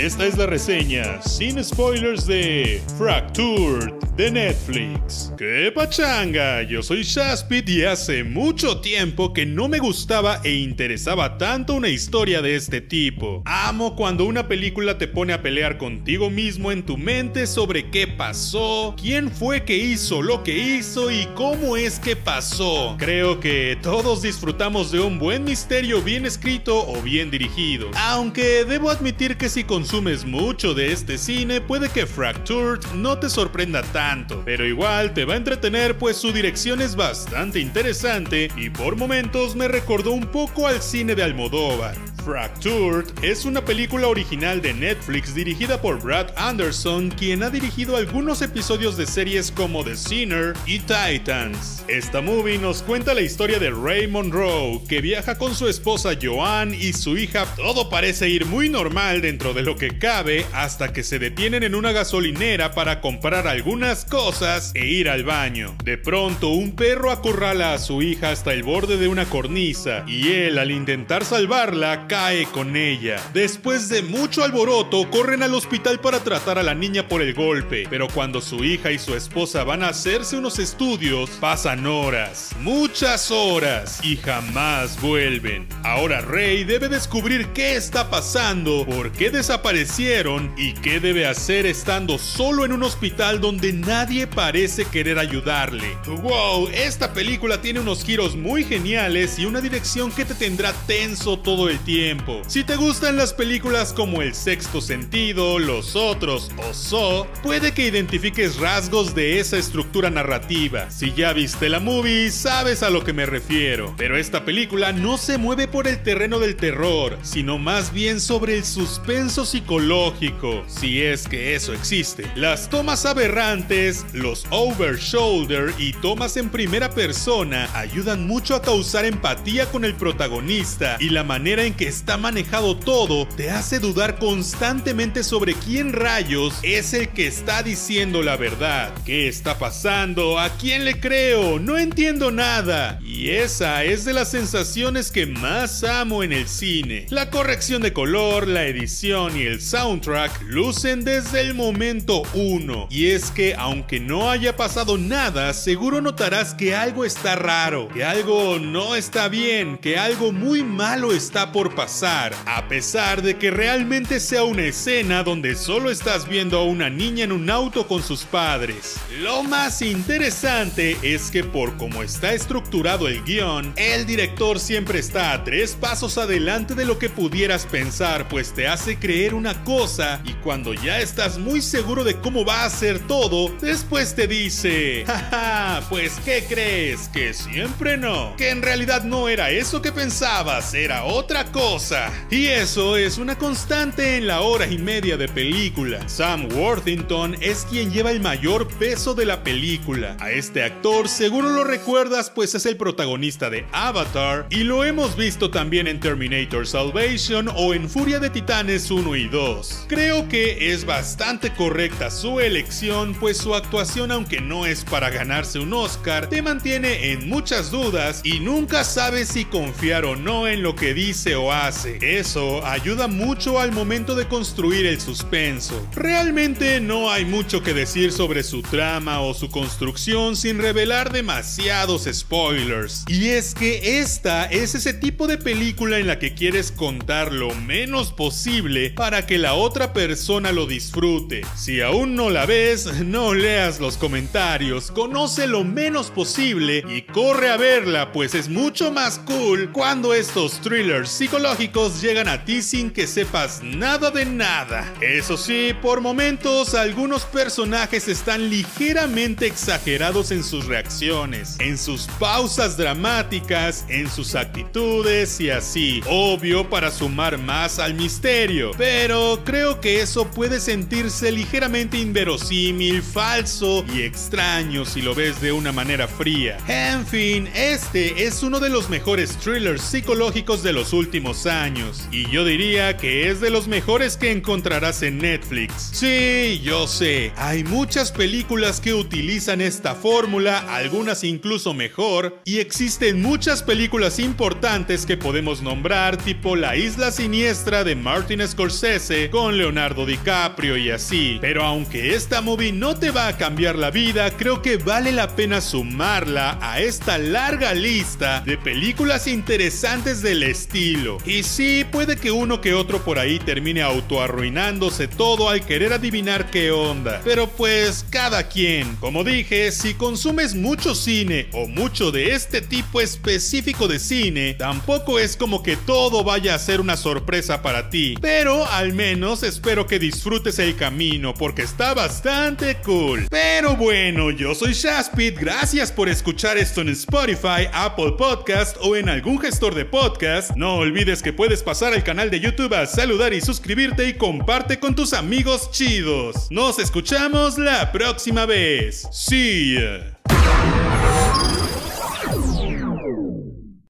esta es la reseña sin spoilers de Fractured de Netflix. ¡Qué pachanga! Yo soy Shaspit y hace mucho tiempo que no me gustaba e interesaba tanto una historia de este tipo. Amo cuando una película te pone a pelear contigo mismo en tu mente sobre qué pasó, quién fue que hizo lo que hizo y cómo es que pasó. Creo que todos disfrutamos de un buen misterio bien escrito o bien dirigido. Aunque debo admitir que si consumes mucho de este cine, puede que Fractured no te sorprenda tanto, pero igual te va a entretener pues su dirección es bastante interesante y por momentos me recordó un poco al cine de Almodóvar. Fractured es una película original de Netflix dirigida por Brad Anderson, quien ha dirigido algunos episodios de series como The Sinner y Titans. Esta movie nos cuenta la historia de Ray Monroe, que viaja con su esposa Joanne y su hija. Todo parece ir muy normal dentro de lo que cabe hasta que se detienen en una gasolinera para comprar algunas cosas e ir al baño. De pronto, un perro acorrala a su hija hasta el borde de una cornisa y él, al intentar salvarla, cae con ella. Después de mucho alboroto, corren al hospital para tratar a la niña por el golpe, pero cuando su hija y su esposa van a hacerse unos estudios, pasan horas, muchas horas, y jamás vuelven. Ahora Rey debe descubrir qué está pasando, por qué desaparecieron y qué debe hacer estando solo en un hospital donde nadie parece querer ayudarle. ¡Wow! Esta película tiene unos giros muy geniales y una dirección que te tendrá tenso todo el tiempo si te gustan las películas como El Sexto Sentido, Los Otros o So, puede que identifiques rasgos de esa estructura narrativa. Si ya viste la movie, sabes a lo que me refiero. Pero esta película no se mueve por el terreno del terror, sino más bien sobre el suspenso psicológico, si es que eso existe. Las tomas aberrantes, los over shoulder y tomas en primera persona ayudan mucho a causar empatía con el protagonista y la manera en que está manejado todo te hace dudar constantemente sobre quién rayos es el que está diciendo la verdad. ¿Qué está pasando? ¿A quién le creo? No entiendo nada. Y esa es de las sensaciones que más amo en el cine. La corrección de color, la edición y el soundtrack lucen desde el momento uno. Y es que aunque no haya pasado nada, seguro notarás que algo está raro, que algo no está bien, que algo muy malo está por pasar, a pesar de que realmente sea una escena donde solo estás viendo a una niña en un auto con sus padres. Lo más interesante es que por cómo está estructurado el guion, el director siempre está a tres pasos adelante de lo que pudieras pensar, pues te hace creer una cosa y cuando ya estás muy seguro de cómo va a ser todo, después te dice, jaja, pues ¿qué crees? Que siempre no, que en realidad no era eso que pensabas, era otra cosa y eso es una constante en la hora y media de película. Sam Worthington es quien lleva el mayor peso de la película. A este actor seguro lo recuerdas pues es el protagonista de Avatar y lo hemos visto también en Terminator Salvation o en Furia de Titanes 1 y 2. Creo que es bastante correcta su elección pues su actuación aunque no es para ganarse un Oscar te mantiene en muchas dudas y nunca sabes si confiar o no en lo que dice o hace eso ayuda mucho al momento de construir el suspenso. Realmente no hay mucho que decir sobre su trama o su construcción sin revelar demasiados spoilers. Y es que esta es ese tipo de película en la que quieres contar lo menos posible para que la otra persona lo disfrute. Si aún no la ves, no leas los comentarios, conoce lo menos posible y corre a verla, pues es mucho más cool cuando estos thrillers psicológicos llegan a ti sin que sepas nada de nada. Eso sí, por momentos algunos personajes están ligeramente exagerados en sus reacciones, en sus pausas dramáticas, en sus actitudes y así, obvio para sumar más al misterio. Pero creo que eso puede sentirse ligeramente inverosímil, falso y extraño si lo ves de una manera fría. En fin, este es uno de los mejores thrillers psicológicos de los últimos años, y yo diría que es de los mejores que encontrarás en Netflix. Sí, yo sé, hay muchas películas que utilizan esta fórmula, algunas incluso mejor, y existen muchas películas importantes que podemos nombrar, tipo La Isla Siniestra de Martin Scorsese con Leonardo DiCaprio y así. Pero aunque esta movie no te va a cambiar la vida, creo que vale la pena sumarla a esta larga lista de películas interesantes del estilo. Y sí, puede que uno que otro por ahí termine autoarruinándose todo al querer adivinar qué onda. Pero pues cada quien. Como dije, si consumes mucho cine o mucho de este tipo específico de cine, tampoco es como que todo vaya a ser una sorpresa para ti. Pero al menos espero que disfrutes el camino porque está bastante cool. Pero bueno, yo soy Shaspit, gracias por escuchar esto en Spotify, Apple Podcast o en algún gestor de podcast. No olvides que puedes pasar al canal de YouTube a saludar y suscribirte y comparte con tus amigos chidos. Nos escuchamos la próxima vez. See ya.